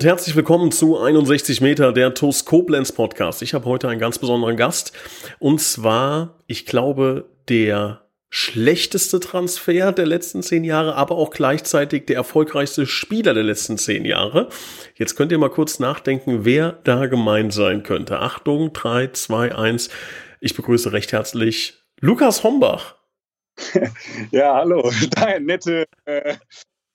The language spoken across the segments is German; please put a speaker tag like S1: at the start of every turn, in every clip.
S1: Und herzlich willkommen zu 61 Meter der TUS Koblenz Podcast. Ich habe heute einen ganz besonderen Gast und zwar, ich glaube, der schlechteste Transfer der letzten zehn Jahre, aber auch gleichzeitig der erfolgreichste Spieler der letzten zehn Jahre. Jetzt könnt ihr mal kurz nachdenken, wer da gemeint sein könnte. Achtung, 3, 2, 1. Ich begrüße recht herzlich Lukas Hombach.
S2: Ja, hallo. Nette äh,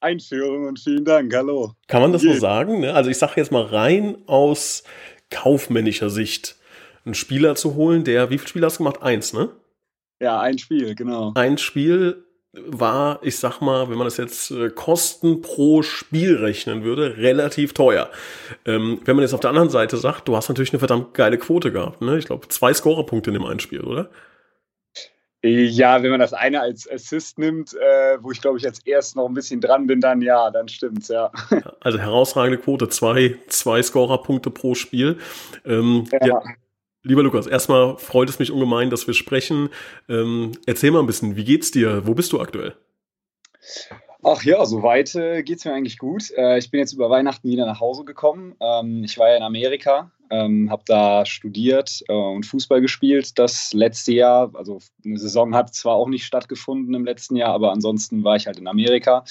S2: Einführung und vielen Dank. Hallo.
S1: Kann man das so sagen? Ne? Also ich sage jetzt mal rein aus kaufmännischer Sicht, einen Spieler zu holen, der, wie viele Spiele hast du gemacht? Eins, ne?
S2: Ja, ein Spiel, genau.
S1: Ein Spiel war, ich sag mal, wenn man das jetzt äh, Kosten pro Spiel rechnen würde, relativ teuer. Ähm, wenn man jetzt auf der anderen Seite sagt, du hast natürlich eine verdammt geile Quote gehabt, ne? Ich glaube, zwei Scorerpunkte in dem einen Spiel, oder?
S2: Ja, wenn man das eine als Assist nimmt, äh, wo ich glaube ich als erst noch ein bisschen dran bin, dann ja, dann stimmt's, ja.
S1: Also herausragende Quote, zwei, zwei Scorerpunkte pro Spiel. Ähm, ja. ja. Lieber Lukas, erstmal freut es mich ungemein, dass wir sprechen. Ähm, erzähl mal ein bisschen, wie geht's dir? Wo bist du aktuell?
S2: Ach ja, soweit äh, geht es mir eigentlich gut. Äh, ich bin jetzt über Weihnachten wieder nach Hause gekommen. Ähm, ich war ja in Amerika, ähm, habe da studiert äh, und Fußball gespielt das letzte Jahr. Also eine Saison hat zwar auch nicht stattgefunden im letzten Jahr, aber ansonsten war ich halt in Amerika.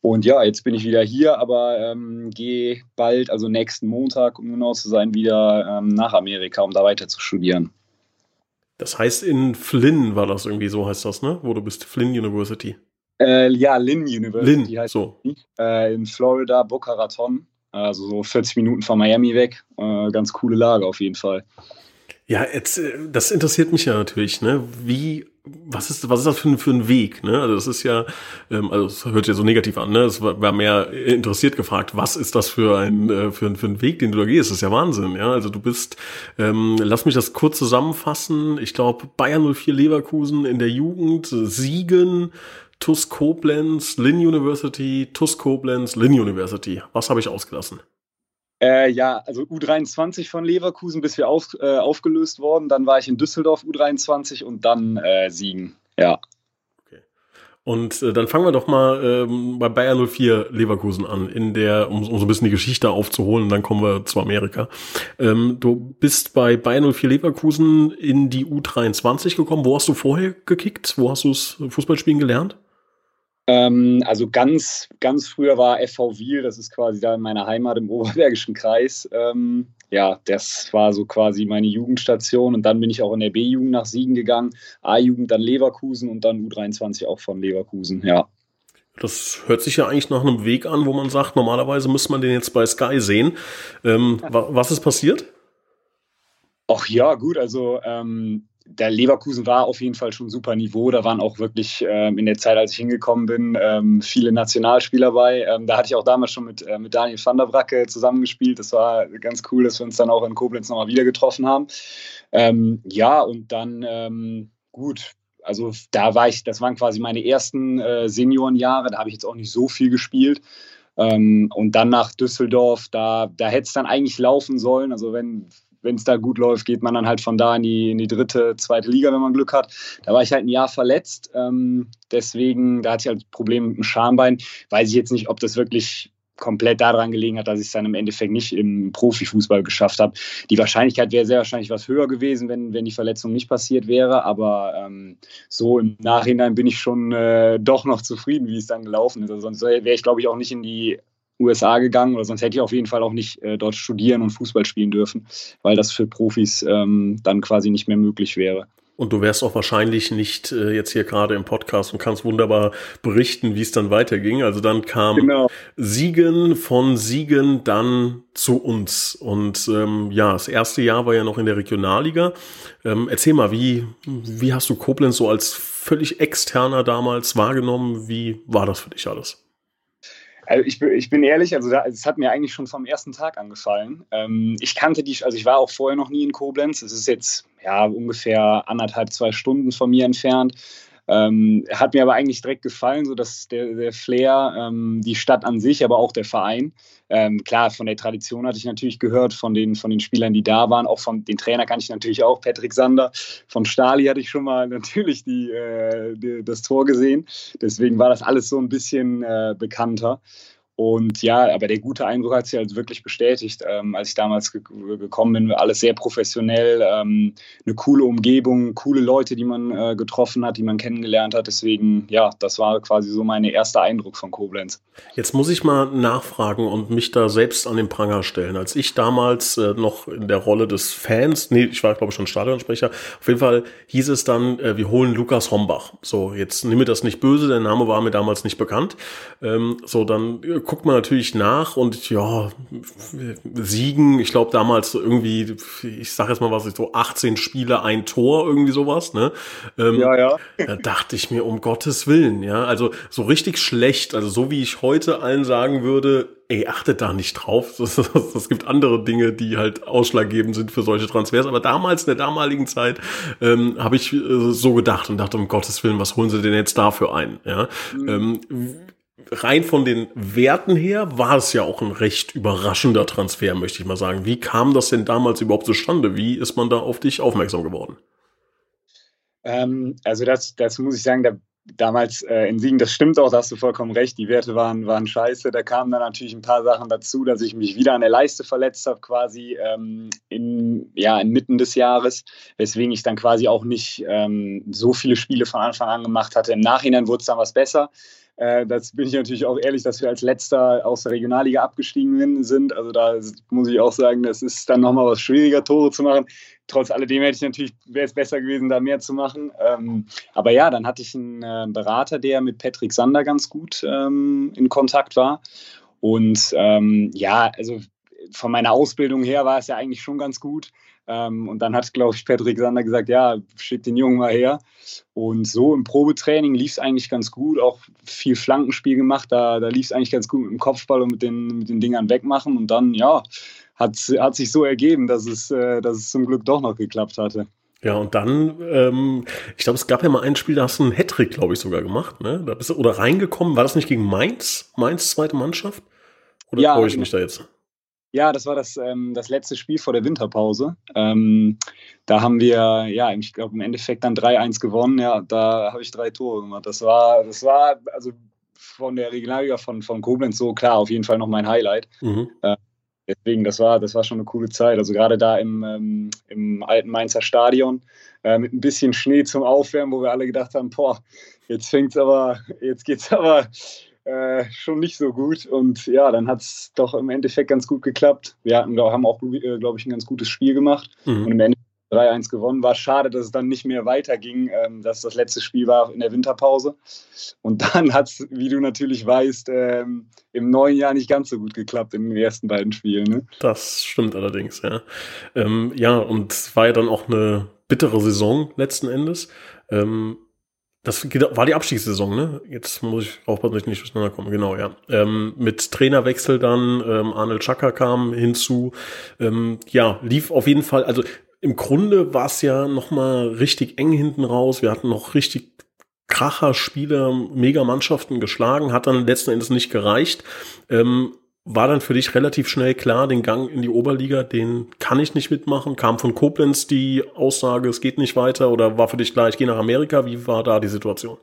S2: Und ja, jetzt bin ich wieder hier, aber ähm, gehe bald, also nächsten Montag, um genau zu sein, wieder ähm, nach Amerika, um da weiter zu studieren.
S1: Das heißt, in Flynn war das irgendwie so, heißt das, ne? Wo du bist, Flynn University.
S2: Äh, ja, Lynn University
S1: Lynn, heißt so.
S2: Äh, in Florida, Boca Raton. Also so 40 Minuten von Miami weg. Äh, ganz coole Lage auf jeden Fall.
S1: Ja, jetzt, äh, das interessiert mich ja natürlich, ne? Wie, was ist, was ist das für ein, für ein Weg, ne? Also das ist ja, ähm, also es hört ja so negativ an, ne? Es war, war mehr interessiert gefragt, was ist das für ein, äh, für, ein, für ein Weg, den du da gehst? Das ist ja Wahnsinn, ja? Also du bist, ähm, lass mich das kurz zusammenfassen. Ich glaube, Bayern 04 Leverkusen in der Jugend, Siegen, TUS Koblenz, Lynn University, TUS Koblenz, Lynn University. Was habe ich ausgelassen?
S2: Äh, ja, also U23 von Leverkusen, bis wir auf, äh, aufgelöst worden. Dann war ich in Düsseldorf U23 und dann äh, Siegen. Ja.
S1: Okay. Und äh, dann fangen wir doch mal ähm, bei Bayer 04 Leverkusen an, in der, um, um so ein bisschen die Geschichte aufzuholen, dann kommen wir zu Amerika. Ähm, du bist bei Bayer 04 Leverkusen in die U23 gekommen. Wo hast du vorher gekickt? Wo hast du das Fußballspielen gelernt?
S2: Ähm, also ganz, ganz früher war FV Wiel, das ist quasi da in meiner Heimat im Oberbergischen Kreis. Ähm, ja, das war so quasi meine Jugendstation und dann bin ich auch in der B-Jugend nach Siegen gegangen, A-Jugend dann Leverkusen und dann U23 auch von Leverkusen, ja.
S1: Das hört sich ja eigentlich nach einem Weg an, wo man sagt, normalerweise müsste man den jetzt bei Sky sehen. Ähm, was ist passiert?
S2: Ach ja, gut, also ähm, der Leverkusen war auf jeden Fall schon super Niveau. Da waren auch wirklich ähm, in der Zeit, als ich hingekommen bin, ähm, viele Nationalspieler bei. Ähm, da hatte ich auch damals schon mit, äh, mit Daniel van der Bracke zusammengespielt. Das war ganz cool, dass wir uns dann auch in Koblenz nochmal wieder getroffen haben. Ähm, ja, und dann ähm, gut. Also da war ich, das waren quasi meine ersten äh, Seniorenjahre. Da habe ich jetzt auch nicht so viel gespielt. Ähm, und dann nach Düsseldorf, da, da hätte es dann eigentlich laufen sollen. Also wenn wenn es da gut läuft, geht man dann halt von da in die, in die dritte, zweite Liga, wenn man Glück hat. Da war ich halt ein Jahr verletzt. Ähm, deswegen, da hatte ich halt Probleme mit dem Schambein. Weiß ich jetzt nicht, ob das wirklich komplett daran gelegen hat, dass ich es dann im Endeffekt nicht im Profifußball geschafft habe. Die Wahrscheinlichkeit wäre sehr wahrscheinlich was höher gewesen, wenn, wenn die Verletzung nicht passiert wäre. Aber ähm, so im Nachhinein bin ich schon äh, doch noch zufrieden, wie es dann gelaufen ist. Also sonst wäre ich, glaube ich, auch nicht in die USA gegangen oder sonst hätte ich auf jeden Fall auch nicht äh, dort studieren und Fußball spielen dürfen, weil das für Profis ähm, dann quasi nicht mehr möglich wäre.
S1: Und du wärst auch wahrscheinlich nicht äh, jetzt hier gerade im Podcast und kannst wunderbar berichten, wie es dann weiterging. Also dann kam genau. Siegen von Siegen dann zu uns. Und ähm, ja, das erste Jahr war ja noch in der Regionalliga. Ähm, erzähl mal, wie, wie hast du Koblenz so als völlig externer damals wahrgenommen? Wie war das für dich alles?
S2: Also ich, ich bin ehrlich, also es hat mir eigentlich schon vom ersten Tag angefallen. Ähm, ich kannte die, also ich war auch vorher noch nie in Koblenz. Es ist jetzt ja ungefähr anderthalb, zwei Stunden von mir entfernt. Ähm, hat mir aber eigentlich direkt gefallen, so dass der, der Flair, ähm, die Stadt an sich, aber auch der Verein. Ähm, klar, von der Tradition hatte ich natürlich gehört, von den, von den Spielern, die da waren, auch von den Trainer kann ich natürlich auch, Patrick Sander. Von Stali hatte ich schon mal natürlich die, äh, die, das Tor gesehen. Deswegen war das alles so ein bisschen äh, bekannter. Und ja, aber der gute Eindruck hat sich also wirklich bestätigt, ähm, als ich damals ge gekommen bin. Alles sehr professionell, ähm, eine coole Umgebung, coole Leute, die man äh, getroffen hat, die man kennengelernt hat. Deswegen, ja, das war quasi so mein erster Eindruck von Koblenz.
S1: Jetzt muss ich mal nachfragen und mich da selbst an den Pranger stellen. Als ich damals äh, noch in der Rolle des Fans, nee, ich war glaube ich schon Stadionsprecher, auf jeden Fall hieß es dann, äh, wir holen Lukas Hombach. So, jetzt mir das nicht böse, der Name war mir damals nicht bekannt. Ähm, so, dann äh, guckt man natürlich nach und ja, Siegen, ich glaube damals irgendwie, ich sag jetzt mal was, so 18 Spiele, ein Tor, irgendwie sowas, ne? Ähm, ja, ja. Da dachte ich mir, um Gottes Willen, ja, also so richtig schlecht, also so wie ich heute allen sagen würde, ey, achtet da nicht drauf. Es gibt andere Dinge, die halt ausschlaggebend sind für solche Transfers. Aber damals, in der damaligen Zeit, ähm, habe ich äh, so gedacht und dachte, um Gottes Willen, was holen sie denn jetzt dafür ein? Ja. Mhm. Ähm, rein von den Werten her war es ja auch ein recht überraschender Transfer, möchte ich mal sagen. Wie kam das denn damals überhaupt zustande? Wie ist man da auf dich aufmerksam geworden?
S2: Ähm, also das, das muss ich sagen, da, damals äh, in Siegen, das stimmt auch, da hast du vollkommen recht, die Werte waren, waren scheiße. Da kamen dann natürlich ein paar Sachen dazu, dass ich mich wieder an der Leiste verletzt habe, quasi ähm, in, ja, inmitten des Jahres, weswegen ich dann quasi auch nicht ähm, so viele Spiele von Anfang an gemacht hatte. Im Nachhinein wurde es dann was besser. Äh, das bin ich natürlich auch ehrlich, dass wir als letzter aus der Regionalliga abgestiegen sind. Also da muss ich auch sagen, das ist dann nochmal was schwieriger, Tore zu machen. Trotz alledem hätte ich natürlich, wäre es besser gewesen, da mehr zu machen. Ähm, aber ja, dann hatte ich einen äh, Berater, der mit Patrick Sander ganz gut ähm, in Kontakt war. Und ähm, ja, also von meiner Ausbildung her war es ja eigentlich schon ganz gut. Ähm, und dann hat, glaube ich, Patrick Sander gesagt, ja, schick den Jungen mal her. Und so im Probetraining lief es eigentlich ganz gut, auch viel Flankenspiel gemacht, da, da lief es eigentlich ganz gut mit dem Kopfball und mit den, mit den Dingern wegmachen. Und dann, ja, hat, hat sich so ergeben, dass es, äh, dass es zum Glück doch noch geklappt hatte.
S1: Ja, und dann, ähm, ich glaube, es gab ja mal ein Spiel, da hast du einen Hattrick, glaube ich, sogar gemacht, ne? Da bist du, oder reingekommen, war das nicht gegen Mainz? Mainz zweite Mannschaft? Oder ja, freue ich mich da jetzt?
S2: Ja, das war das, ähm, das letzte Spiel vor der Winterpause. Ähm, da haben wir, ja, ich glaube im Endeffekt dann 3-1 gewonnen. Ja, da habe ich drei Tore gemacht. Das war, das war also von der Regionalliga von, von Koblenz so klar auf jeden Fall noch mein Highlight. Mhm. Äh, deswegen, das war, das war schon eine coole Zeit. Also gerade da im, ähm, im alten Mainzer Stadion äh, mit ein bisschen Schnee zum Aufwärmen, wo wir alle gedacht haben, boah, jetzt fängt's aber, jetzt geht's aber äh, schon nicht so gut. Und ja, dann hat es doch im Endeffekt ganz gut geklappt. Wir hatten, haben auch, äh, glaube ich, ein ganz gutes Spiel gemacht mhm. und im Endeffekt 3-1 gewonnen. War schade, dass es dann nicht mehr weiterging, ähm, dass das letzte Spiel war in der Winterpause. Und dann hat es, wie du natürlich weißt, ähm, im neuen Jahr nicht ganz so gut geklappt in den ersten beiden Spielen. Ne?
S1: Das stimmt allerdings, ja. Ähm, ja, und war ja dann auch eine bittere Saison letzten Endes. Ähm, das war die Abstiegssaison, ne? Jetzt muss ich aufpassen, dass ich nicht durcheinander komme. Genau, ja. Ähm, mit Trainerwechsel dann, ähm, Arnold Chaka kam hinzu. Ähm, ja, lief auf jeden Fall, also im Grunde war es ja noch mal richtig eng hinten raus. Wir hatten noch richtig Kracher Spieler, mega Mannschaften geschlagen, hat dann letzten Endes nicht gereicht. Ähm, war dann für dich relativ schnell klar, den Gang in die Oberliga, den kann ich nicht mitmachen? Kam von Koblenz die Aussage, es geht nicht weiter oder war für dich klar, ich gehe nach Amerika? Wie war da die Situation?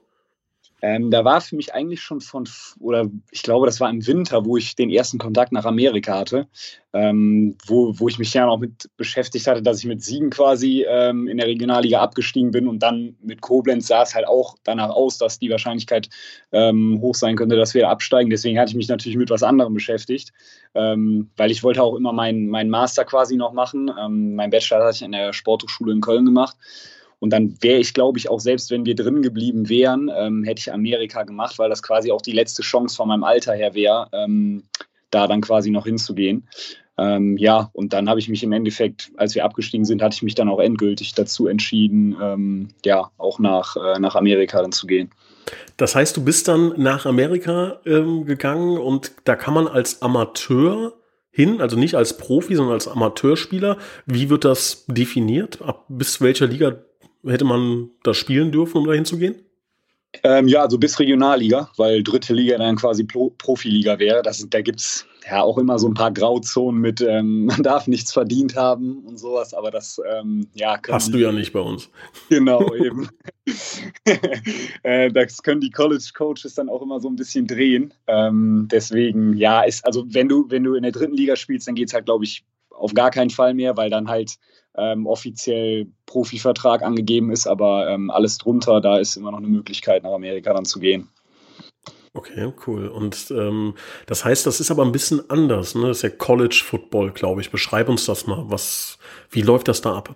S2: Ähm, da war für mich eigentlich schon von, oder ich glaube, das war im Winter, wo ich den ersten Kontakt nach Amerika hatte, ähm, wo, wo ich mich ja noch mit beschäftigt hatte, dass ich mit Siegen quasi ähm, in der Regionalliga abgestiegen bin und dann mit Koblenz sah es halt auch danach aus, dass die Wahrscheinlichkeit ähm, hoch sein könnte, dass wir absteigen. Deswegen hatte ich mich natürlich mit was anderem beschäftigt, ähm, weil ich wollte auch immer meinen mein Master quasi noch machen. Ähm, mein Bachelor hatte ich in der Sporthochschule in Köln gemacht. Und dann wäre ich, glaube ich, auch selbst wenn wir drin geblieben wären, ähm, hätte ich Amerika gemacht, weil das quasi auch die letzte Chance von meinem Alter her wäre, ähm, da dann quasi noch hinzugehen. Ähm, ja, und dann habe ich mich im Endeffekt, als wir abgestiegen sind, hatte ich mich dann auch endgültig dazu entschieden, ähm, ja, auch nach, äh, nach Amerika dann zu gehen.
S1: Das heißt, du bist dann nach Amerika ähm, gegangen und da kann man als Amateur hin, also nicht als Profi, sondern als Amateurspieler. Wie wird das definiert? Ab bis welcher Liga hätte man da spielen dürfen, um da hinzugehen?
S2: Ähm, ja, also bis Regionalliga, weil dritte Liga dann quasi Pro Profiliga wäre. Das, da gibt es ja auch immer so ein paar Grauzonen mit, ähm, man darf nichts verdient haben und sowas, aber das, ähm, ja.
S1: Hast du ja nicht bei uns.
S2: Genau, eben. äh, das können die College-Coaches dann auch immer so ein bisschen drehen. Ähm, deswegen, ja, ist, also wenn du, wenn du in der dritten Liga spielst, dann geht es halt, glaube ich, auf gar keinen Fall mehr, weil dann halt ähm, offiziell Profivertrag angegeben ist, aber ähm, alles drunter, da ist immer noch eine Möglichkeit, nach Amerika dann zu gehen.
S1: Okay, cool. Und ähm, das heißt, das ist aber ein bisschen anders, ne? Das ist ja College Football, glaube ich. Beschreib uns das mal. Was, wie läuft das da ab?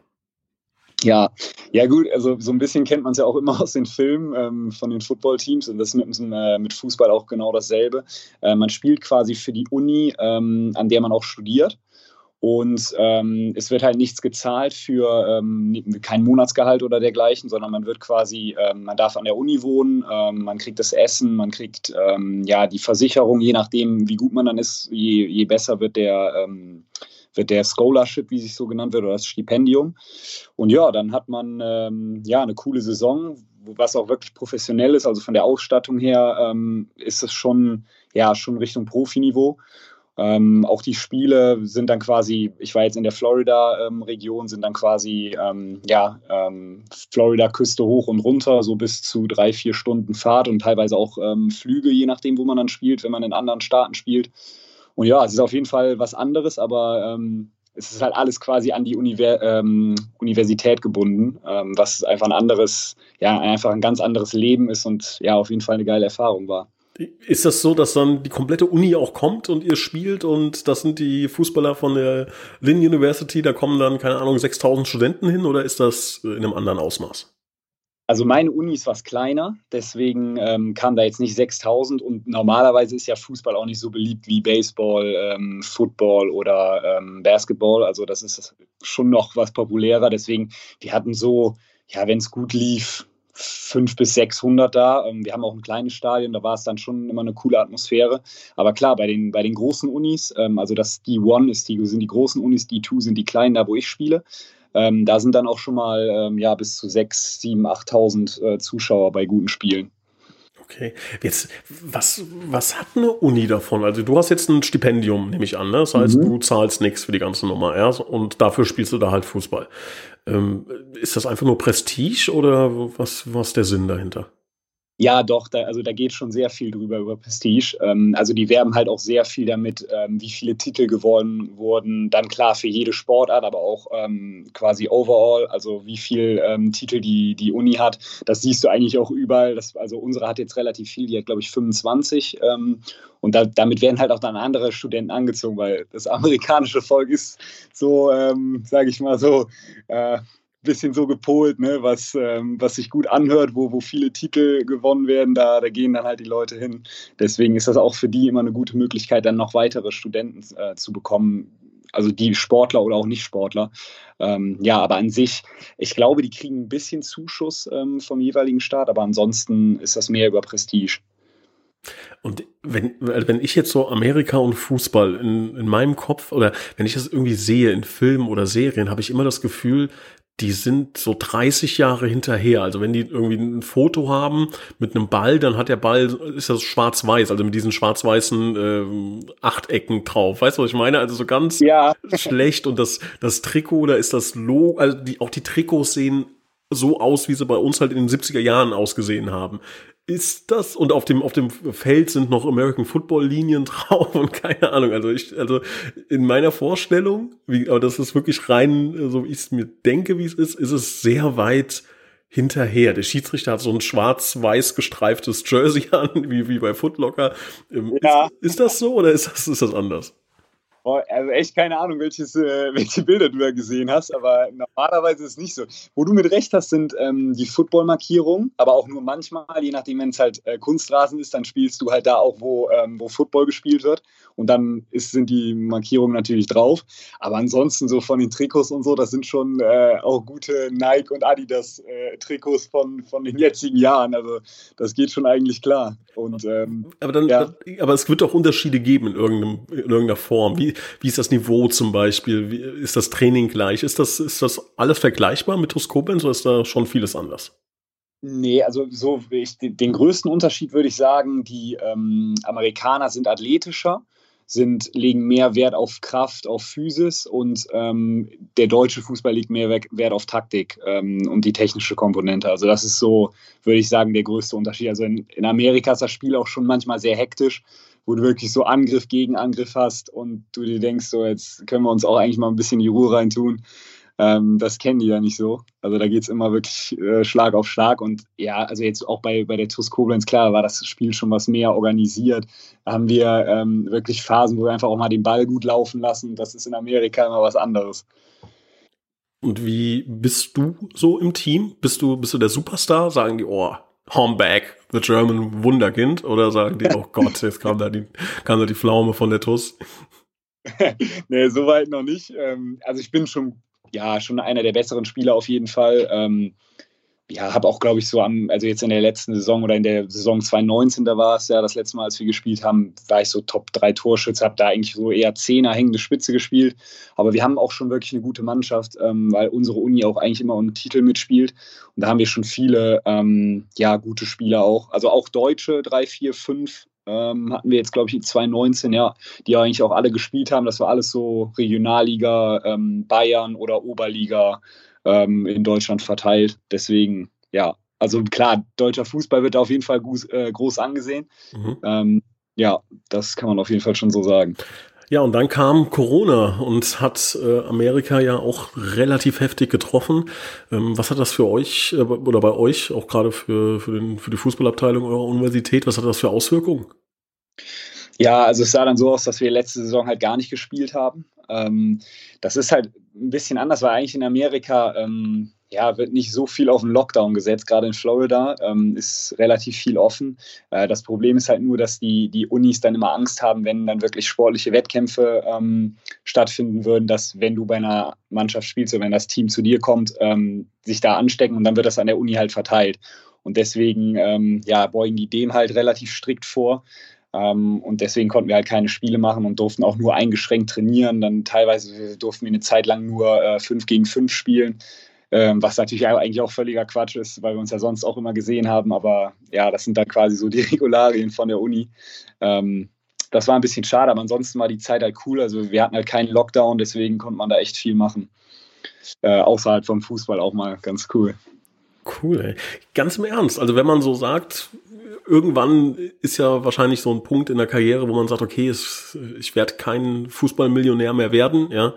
S2: Ja, ja gut, also so ein bisschen kennt man es ja auch immer aus den Filmen ähm, von den Footballteams und das ist mit, äh, mit Fußball auch genau dasselbe. Äh, man spielt quasi für die Uni, ähm, an der man auch studiert. Und ähm, es wird halt nichts gezahlt für ähm, kein Monatsgehalt oder dergleichen, sondern man wird quasi, ähm, man darf an der Uni wohnen, ähm, man kriegt das Essen, man kriegt ähm, ja die Versicherung, je nachdem, wie gut man dann ist, je, je besser wird der, ähm, wird der Scholarship, wie sich so genannt wird, oder das Stipendium. Und ja, dann hat man ja eine coole Saison, was auch wirklich professionell ist. Also von der Ausstattung her ist es schon, ja, schon Richtung Profiniveau. Ähm, auch die Spiele sind dann quasi, ich war jetzt in der Florida-Region, ähm, sind dann quasi, ähm, ja, ähm, Florida-Küste hoch und runter, so bis zu drei, vier Stunden Fahrt und teilweise auch ähm, Flüge, je nachdem, wo man dann spielt, wenn man in anderen Staaten spielt. Und ja, es ist auf jeden Fall was anderes, aber ähm, es ist halt alles quasi an die Univer Universität gebunden, was einfach ein anderes, ja, einfach ein ganz anderes Leben ist und ja, auf jeden Fall eine geile Erfahrung war.
S1: Ist das so, dass dann die komplette Uni auch kommt und ihr spielt und das sind die Fußballer von der Lynn University, da kommen dann, keine Ahnung, 6000 Studenten hin oder ist das in einem anderen Ausmaß?
S2: Also meine Uni ist was kleiner, deswegen ähm, kamen da jetzt nicht 6000 und normalerweise ist ja Fußball auch nicht so beliebt wie Baseball, ähm, Football oder ähm, Basketball. Also das ist schon noch was populärer. Deswegen, wir hatten so, ja, wenn es gut lief, 500 bis 600 da. Ähm, wir haben auch ein kleines Stadion, da war es dann schon immer eine coole Atmosphäre. Aber klar, bei den, bei den großen Unis, ähm, also das D1 ist die, sind die großen Unis, D2 sind die kleinen, da wo ich spiele. Ähm, da sind dann auch schon mal ja, bis zu 6, 7, 8.000 äh, Zuschauer bei guten Spielen.
S1: Okay. Jetzt, was, was hat eine Uni davon? Also du hast jetzt ein Stipendium, nehme ich an. Ne? Das heißt, mhm. du zahlst nichts für die ganze Nummer, ja? Und dafür spielst du da halt Fußball. Ähm, ist das einfach nur Prestige oder was, was ist der Sinn dahinter?
S2: Ja, doch, da, also da geht schon sehr viel drüber über Prestige. Ähm, also die werben halt auch sehr viel damit, ähm, wie viele Titel gewonnen wurden. Dann klar für jede Sportart, aber auch ähm, quasi overall, also wie viel ähm, Titel die, die Uni hat. Das siehst du eigentlich auch überall. Das, also unsere hat jetzt relativ viel, die hat glaube ich 25. Ähm, und da, damit werden halt auch dann andere Studenten angezogen, weil das amerikanische Volk ist so, ähm, sage ich mal so, äh, bisschen so gepolt, ne, was, ähm, was sich gut anhört, wo, wo viele Titel gewonnen werden, da, da gehen dann halt die Leute hin. Deswegen ist das auch für die immer eine gute Möglichkeit, dann noch weitere Studenten äh, zu bekommen, also die Sportler oder auch Nicht-Sportler. Ähm, ja, aber an sich, ich glaube, die kriegen ein bisschen Zuschuss ähm, vom jeweiligen Staat, aber ansonsten ist das mehr über Prestige.
S1: Und wenn, wenn ich jetzt so Amerika und Fußball in, in meinem Kopf oder wenn ich das irgendwie sehe in Filmen oder Serien, habe ich immer das Gefühl, die sind so 30 Jahre hinterher. Also wenn die irgendwie ein Foto haben mit einem Ball, dann hat der Ball, ist das schwarz-weiß, also mit diesen schwarz-weißen äh, Achtecken drauf. Weißt du, was ich meine? Also so ganz ja. schlecht. Und das, das Trikot, da ist das Logo, also die, auch die Trikots sehen so aus, wie sie bei uns halt in den 70er Jahren ausgesehen haben ist das? Und auf dem auf dem Feld sind noch American Football Linien drauf und keine Ahnung. Also ich also in meiner Vorstellung wie aber das ist wirklich rein so wie ich es mir denke wie es ist ist es sehr weit hinterher. Der Schiedsrichter hat so ein schwarz-weiß gestreiftes Jersey an wie wie bei Footlocker ähm, ja. ist, ist das so oder ist das ist das anders
S2: also echt keine Ahnung, welches, äh, welche Bilder du da gesehen hast, aber normalerweise ist es nicht so. Wo du mit recht hast, sind ähm, die Football-Markierungen, aber auch nur manchmal, je nachdem, wenn es halt äh, Kunstrasen ist, dann spielst du halt da auch, wo, ähm, wo Football gespielt wird und dann ist, sind die Markierungen natürlich drauf. Aber ansonsten so von den Trikots und so, das sind schon äh, auch gute Nike und Adidas äh, Trikots von, von den jetzigen Jahren. Also das geht schon eigentlich klar. Und, ähm,
S1: aber, dann, ja. aber es wird auch Unterschiede geben in, irgendeinem, in irgendeiner Form. Wie, wie ist das Niveau zum Beispiel? Wie, ist das Training gleich? Ist das, ist das alles vergleichbar mit TuS Koblenz oder ist da schon vieles anders?
S2: Nee, also so ich, den größten Unterschied würde ich sagen, die ähm, Amerikaner sind athletischer, sind, legen mehr Wert auf Kraft, auf Physis und ähm, der deutsche Fußball legt mehr Wert auf Taktik ähm, und die technische Komponente. Also das ist so, würde ich sagen, der größte Unterschied. Also in, in Amerika ist das Spiel auch schon manchmal sehr hektisch, wo du wirklich so Angriff gegen Angriff hast und du dir denkst, so jetzt können wir uns auch eigentlich mal ein bisschen die Ruhe reintun. Ähm, das kennen die ja nicht so. Also da geht es immer wirklich äh, Schlag auf Schlag. Und ja, also jetzt auch bei, bei der TuS Koblenz, klar, war das Spiel schon was mehr organisiert. Da haben wir ähm, wirklich Phasen, wo wir einfach auch mal den Ball gut laufen lassen. Das ist in Amerika immer was anderes.
S1: Und wie bist du so im Team? Bist du, bist du der Superstar? Sagen die, oh, Homeback, the German Wunderkind? Oder sagen die, oh Gott, jetzt kam da die, kam da die Pflaume von der TUS?
S2: nee, soweit noch nicht. Ähm, also ich bin schon ja, schon einer der besseren Spieler auf jeden Fall. Ähm, ja, habe auch, glaube ich, so am, also jetzt in der letzten Saison oder in der Saison 2019, da war es ja das letzte Mal, als wir gespielt haben, war ich so Top 3 Torschütze, habe da eigentlich so eher Zehner hängende Spitze gespielt. Aber wir haben auch schon wirklich eine gute Mannschaft, ähm, weil unsere Uni auch eigentlich immer um Titel mitspielt. Und da haben wir schon viele, ähm, ja, gute Spieler auch. Also auch Deutsche, drei, vier, fünf ähm, hatten wir jetzt, glaube ich, in 2019, ja, die eigentlich auch alle gespielt haben. Das war alles so Regionalliga, ähm, Bayern oder Oberliga ähm, in Deutschland verteilt. Deswegen, ja, also klar, deutscher Fußball wird auf jeden Fall groß, äh, groß angesehen. Mhm. Ähm, ja, das kann man auf jeden Fall schon so sagen.
S1: Ja, und dann kam Corona und hat äh, Amerika ja auch relativ heftig getroffen. Ähm, was hat das für euch äh, oder bei euch, auch gerade für, für, den, für die Fußballabteilung eurer Universität, was hat das für Auswirkungen?
S2: Ja, also es sah dann so aus, dass wir letzte Saison halt gar nicht gespielt haben. Ähm, das ist halt ein bisschen anders, weil eigentlich in Amerika ähm, ja, wird nicht so viel auf den Lockdown gesetzt. Gerade in Florida ähm, ist relativ viel offen. Äh, das Problem ist halt nur, dass die, die Unis dann immer Angst haben, wenn dann wirklich sportliche Wettkämpfe ähm, stattfinden würden, dass wenn du bei einer Mannschaft spielst oder wenn das Team zu dir kommt, ähm, sich da anstecken und dann wird das an der Uni halt verteilt. Und deswegen ähm, ja, beugen die dem halt relativ strikt vor. Ähm, und deswegen konnten wir halt keine Spiele machen und durften auch nur eingeschränkt trainieren. Dann teilweise durften wir eine Zeit lang nur äh, 5 gegen 5 spielen, ähm, was natürlich eigentlich auch völliger Quatsch ist, weil wir uns ja sonst auch immer gesehen haben. Aber ja, das sind dann quasi so die Regularien von der Uni. Ähm, das war ein bisschen schade, aber ansonsten war die Zeit halt cool. Also wir hatten halt keinen Lockdown, deswegen konnte man da echt viel machen. Äh, außerhalb vom Fußball auch mal ganz cool.
S1: Cool, ey. Ganz im Ernst. Also wenn man so sagt, irgendwann ist ja wahrscheinlich so ein Punkt in der Karriere, wo man sagt, okay, es, ich werde kein Fußballmillionär mehr werden, ja.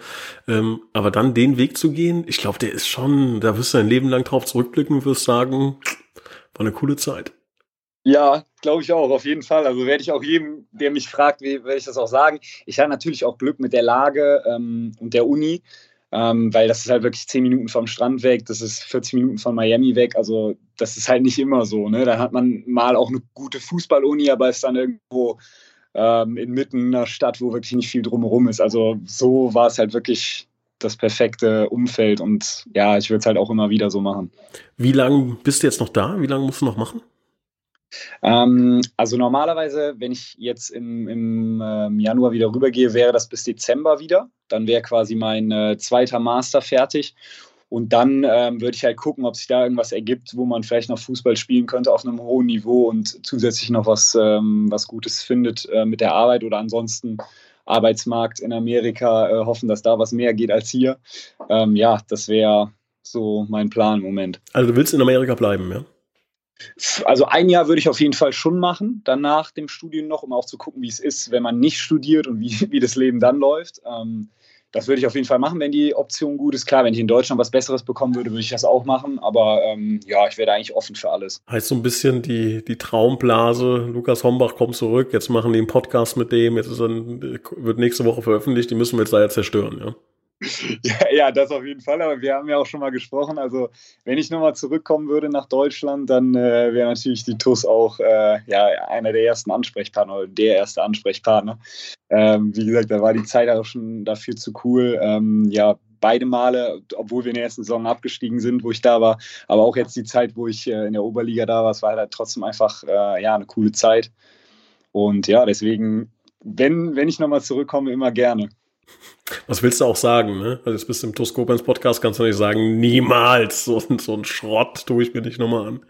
S1: Ähm, aber dann den Weg zu gehen, ich glaube, der ist schon, da wirst du dein Leben lang drauf zurückblicken und wirst sagen, war eine coole Zeit.
S2: Ja, glaube ich auch, auf jeden Fall. Also werde ich auch jedem, der mich fragt, werde ich das auch sagen. Ich hatte natürlich auch Glück mit der Lage ähm, und der Uni ähm, weil das ist halt wirklich zehn Minuten vom Strand weg, das ist 40 Minuten von Miami weg. Also das ist halt nicht immer so. Ne? Da hat man mal auch eine gute Fußballuni, aber ist dann irgendwo ähm, inmitten einer Stadt, wo wirklich nicht viel drumherum ist. Also so war es halt wirklich das perfekte Umfeld und ja, ich würde es halt auch immer wieder so machen.
S1: Wie lange bist du jetzt noch da? Wie lange musst du noch machen?
S2: Ähm, also normalerweise, wenn ich jetzt im, im ähm, Januar wieder rübergehe, wäre das bis Dezember wieder. Dann wäre quasi mein äh, zweiter Master fertig. Und dann ähm, würde ich halt gucken, ob sich da irgendwas ergibt, wo man vielleicht noch Fußball spielen könnte auf einem hohen Niveau und zusätzlich noch was, ähm, was Gutes findet äh, mit der Arbeit oder ansonsten Arbeitsmarkt in Amerika äh, hoffen, dass da was mehr geht als hier. Ähm, ja, das wäre so mein Plan im Moment.
S1: Also du willst in Amerika bleiben, ja?
S2: Also ein Jahr würde ich auf jeden Fall schon machen, danach dem Studium noch, um auch zu gucken, wie es ist, wenn man nicht studiert und wie, wie das Leben dann läuft. Ähm, das würde ich auf jeden Fall machen, wenn die Option gut ist. Klar, wenn ich in Deutschland was Besseres bekommen würde, würde ich das auch machen. Aber ähm, ja, ich wäre eigentlich offen für alles.
S1: Heißt so ein bisschen die, die Traumblase, Lukas Hombach kommt zurück, jetzt machen die einen Podcast mit dem, jetzt ist dann, wird nächste Woche veröffentlicht, die müssen wir jetzt ja zerstören, ja.
S2: Ja, ja, das auf jeden Fall. Aber wir haben ja auch schon mal gesprochen. Also, wenn ich nochmal zurückkommen würde nach Deutschland, dann äh, wäre natürlich die TUS auch äh, ja, einer der ersten Ansprechpartner oder der erste Ansprechpartner. Ähm, wie gesagt, da war die Zeit auch schon dafür zu cool. Ähm, ja, beide Male, obwohl wir in der ersten Saison abgestiegen sind, wo ich da war, aber auch jetzt die Zeit, wo ich äh, in der Oberliga da war, es war halt trotzdem einfach äh, ja, eine coole Zeit. Und ja, deswegen, wenn, wenn ich nochmal zurückkomme, immer gerne.
S1: Was willst du auch sagen, ne? Also jetzt bist du im Toskopens Podcast, kannst du nicht sagen, niemals so, so ein Schrott tue ich mir nicht nochmal an.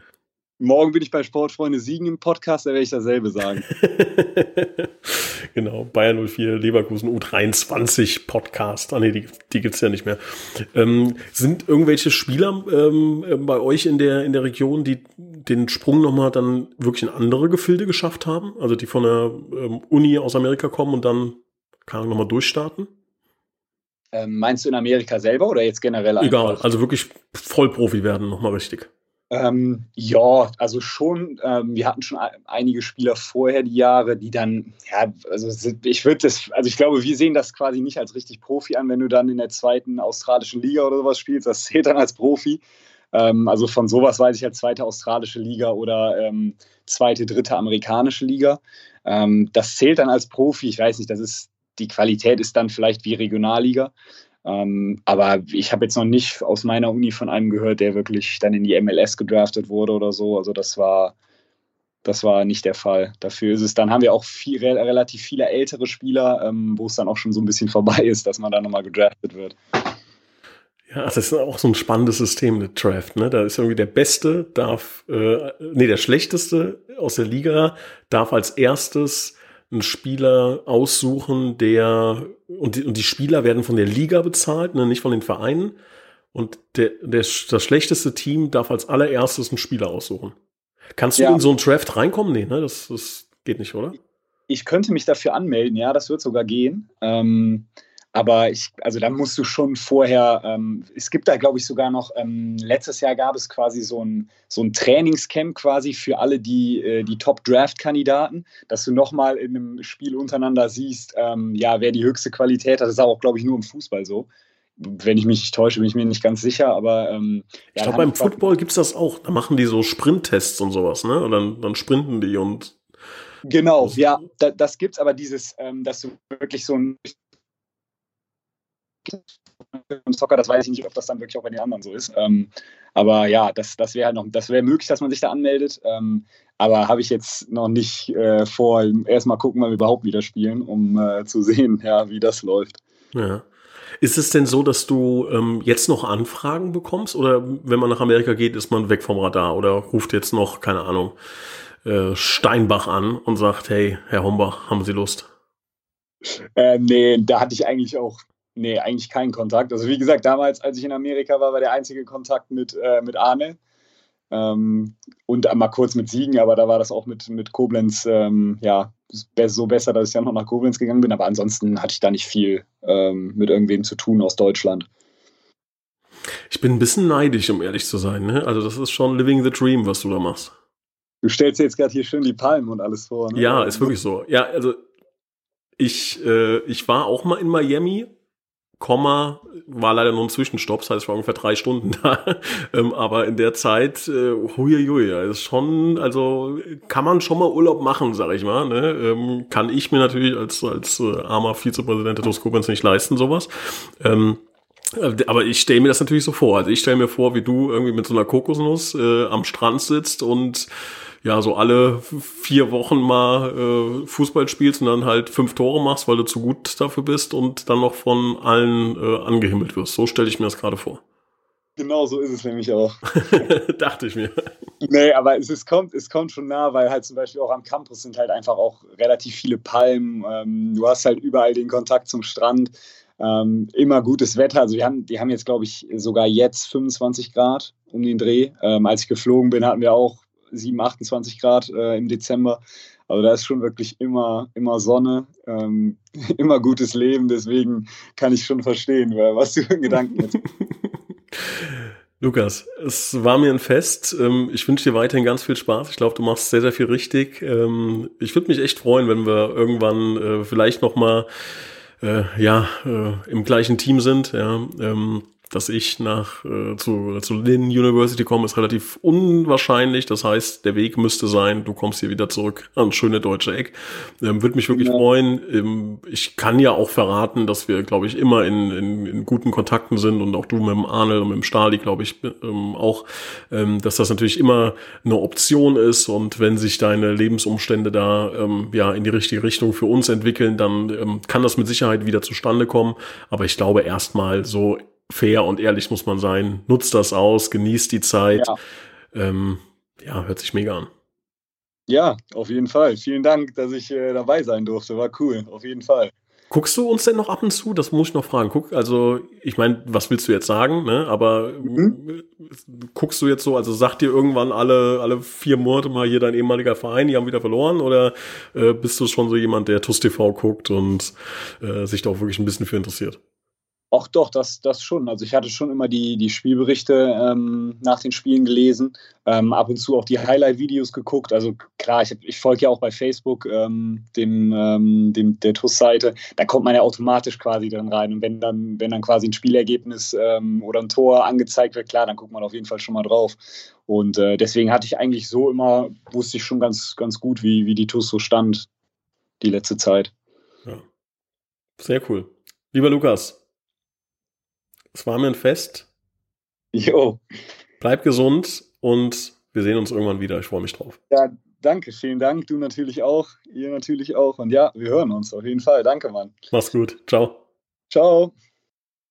S2: morgen bin ich bei Sportfreunde Siegen im Podcast, da werde ich dasselbe sagen.
S1: genau, Bayern 04, Leverkusen U23 Podcast. Ah nee, die, die gibt es ja nicht mehr. Ähm, sind irgendwelche Spieler ähm, bei euch in der, in der Region, die den Sprung nochmal dann wirklich in andere Gefilde geschafft haben? Also die von der ähm, Uni aus Amerika kommen und dann kann nochmal durchstarten?
S2: Ähm, meinst du in Amerika selber oder jetzt generell?
S1: Egal, also wirklich Vollprofi werden, nochmal richtig.
S2: Ähm, ja, also schon. Ähm, wir hatten schon einige Spieler vorher die Jahre, die dann, ja, also ich würde das, also ich glaube, wir sehen das quasi nicht als richtig Profi an, wenn du dann in der zweiten australischen Liga oder sowas spielst. Das zählt dann als Profi. Ähm, also von sowas weiß ich als zweite australische Liga oder ähm, zweite, dritte amerikanische Liga. Ähm, das zählt dann als Profi. Ich weiß nicht, das ist die Qualität ist dann vielleicht wie Regionalliga. Ähm, aber ich habe jetzt noch nicht aus meiner Uni von einem gehört, der wirklich dann in die MLS gedraftet wurde oder so. Also das war, das war nicht der Fall. Dafür ist es, dann haben wir auch viel, relativ viele ältere Spieler, ähm, wo es dann auch schon so ein bisschen vorbei ist, dass man da nochmal gedraftet wird.
S1: Ja, das ist auch so ein spannendes System, der Draft. Ne? Da ist irgendwie der Beste darf, äh, nee, der Schlechteste aus der Liga darf als erstes einen Spieler aussuchen, der und die, und die Spieler werden von der Liga bezahlt, ne, nicht von den Vereinen. Und der, der, das schlechteste Team darf als allererstes einen Spieler aussuchen. Kannst du ja. in so einen Draft reinkommen? Nee, ne? Das, das geht nicht, oder?
S2: Ich könnte mich dafür anmelden, ja, das wird sogar gehen. Ähm, aber ich, also da musst du schon vorher, ähm, es gibt da, glaube ich, sogar noch, ähm, letztes Jahr gab es quasi so ein, so ein Trainingscamp quasi für alle die, äh, die Top-Draft-Kandidaten, dass du nochmal in einem Spiel untereinander siehst, ähm, ja, wer die höchste Qualität hat. Das ist auch, glaube ich, nur im Fußball so. Wenn ich mich nicht täusche, bin ich mir nicht ganz sicher, aber ähm,
S1: ja, ich glaube, beim Football gibt es das auch. Da machen die so Sprinttests und sowas, ne? Und dann, dann sprinten die und
S2: Genau, ja, da, das gibt's, aber dieses, ähm, dass du wirklich so ein im Soccer, das weiß ich nicht, ob das dann wirklich auch bei den anderen so ist. Ähm, aber ja, das, das wäre halt noch, das wäre möglich, dass man sich da anmeldet. Ähm, aber habe ich jetzt noch nicht äh, vor. Erstmal gucken, wann wir überhaupt wieder spielen, um äh, zu sehen, ja, wie das läuft.
S1: Ja. Ist es denn so, dass du ähm, jetzt noch Anfragen bekommst? Oder wenn man nach Amerika geht, ist man weg vom Radar oder ruft jetzt noch, keine Ahnung, äh, Steinbach an und sagt, hey, Herr Hombach, haben Sie Lust?
S2: Äh, nee, da hatte ich eigentlich auch Nee, eigentlich keinen Kontakt. Also wie gesagt, damals, als ich in Amerika war, war der einzige Kontakt mit, äh, mit Arne. Ähm, und mal kurz mit Siegen, aber da war das auch mit, mit Koblenz, ähm, ja, so besser, dass ich dann noch nach Koblenz gegangen bin. Aber ansonsten hatte ich da nicht viel ähm, mit irgendwem zu tun aus Deutschland.
S1: Ich bin ein bisschen neidisch, um ehrlich zu sein. Ne? Also das ist schon living the dream, was du da machst.
S2: Du stellst dir jetzt gerade hier schön die Palmen und alles vor.
S1: Ne? Ja, ist wirklich so. Ja, also ich, äh, ich war auch mal in Miami Komma war leider nur ein Zwischenstopp, das heißt, ich war ungefähr drei Stunden da. ähm, aber in der Zeit, äh, huiuiui, ist schon, also kann man schon mal Urlaub machen, sag ich mal. Ne? Ähm, kann ich mir natürlich als, als äh, armer Vizepräsident der Toskopens nicht leisten, sowas. Ähm, äh, aber ich stelle mir das natürlich so vor. Also ich stelle mir vor, wie du irgendwie mit so einer Kokosnuss äh, am Strand sitzt und ja, so alle vier Wochen mal äh, Fußball spielst und dann halt fünf Tore machst, weil du zu gut dafür bist und dann noch von allen äh, angehimmelt wirst. So stelle ich mir das gerade vor.
S2: Genau so ist es nämlich auch.
S1: Dachte ich mir.
S2: Nee, aber es, es, kommt, es kommt schon nah, weil halt zum Beispiel auch am Campus sind halt einfach auch relativ viele Palmen. Ähm, du hast halt überall den Kontakt zum Strand. Ähm, immer gutes Wetter. Also wir haben, die haben jetzt, glaube ich, sogar jetzt 25 Grad um den Dreh. Ähm, als ich geflogen bin, hatten wir auch 7, 28 Grad äh, im Dezember. Also da ist schon wirklich immer, immer Sonne, ähm, immer gutes Leben. Deswegen kann ich schon verstehen, was du für Gedanken hast.
S1: Lukas, es war mir ein Fest. Ähm, ich wünsche dir weiterhin ganz viel Spaß. Ich glaube, du machst sehr, sehr viel richtig. Ähm, ich würde mich echt freuen, wenn wir irgendwann äh, vielleicht noch mal äh, ja, äh, im gleichen Team sind. Ja, ähm, dass ich nach äh, zu, zu Lynn University komme, ist relativ unwahrscheinlich. Das heißt, der Weg müsste sein, du kommst hier wieder zurück an schöne deutsche Eck. Ähm, Würde mich wirklich ja. freuen. Ähm, ich kann ja auch verraten, dass wir, glaube ich, immer in, in, in guten Kontakten sind und auch du mit dem Arnel und mit dem Stali, glaube ich, ähm, auch, ähm, dass das natürlich immer eine Option ist und wenn sich deine Lebensumstände da ähm, ja in die richtige Richtung für uns entwickeln, dann ähm, kann das mit Sicherheit wieder zustande kommen. Aber ich glaube erstmal so fair und ehrlich muss man sein. Nutzt das aus, genießt die Zeit. Ja. Ähm, Ja, hört sich mega an.
S2: Ja, auf jeden Fall. Vielen Dank, dass ich äh, dabei sein durfte. War cool, auf jeden Fall.
S1: Guckst du uns denn noch ab und zu? Das muss ich noch fragen. Guck, also, ich meine, was willst du jetzt sagen, ne? Aber mhm. guckst du jetzt so, also sagt dir irgendwann alle, alle vier Monate mal hier dein ehemaliger Verein, die haben wieder verloren? Oder äh, bist du schon so jemand, der TUS TV guckt und äh, sich da auch wirklich ein bisschen für interessiert?
S2: Auch doch, das, das schon. Also ich hatte schon immer die, die Spielberichte ähm, nach den Spielen gelesen, ähm, ab und zu auch die Highlight-Videos geguckt. Also klar, ich, ich folge ja auch bei Facebook ähm, dem, ähm, dem, der TUS-Seite. Da kommt man ja automatisch quasi dann rein. Und wenn dann, wenn dann quasi ein Spielergebnis ähm, oder ein Tor angezeigt wird, klar, dann guckt man auf jeden Fall schon mal drauf. Und äh, deswegen hatte ich eigentlich so immer, wusste ich schon ganz, ganz gut, wie, wie die TUS so stand, die letzte Zeit.
S1: Ja. Sehr cool. Lieber Lukas, es war mir ein Fest.
S2: Jo.
S1: Bleib gesund und wir sehen uns irgendwann wieder. Ich freue mich drauf.
S2: Ja, danke. Vielen Dank. Du natürlich auch. Ihr natürlich auch. Und ja, wir hören uns auf jeden Fall. Danke, Mann.
S1: Mach's gut. Ciao.
S2: Ciao.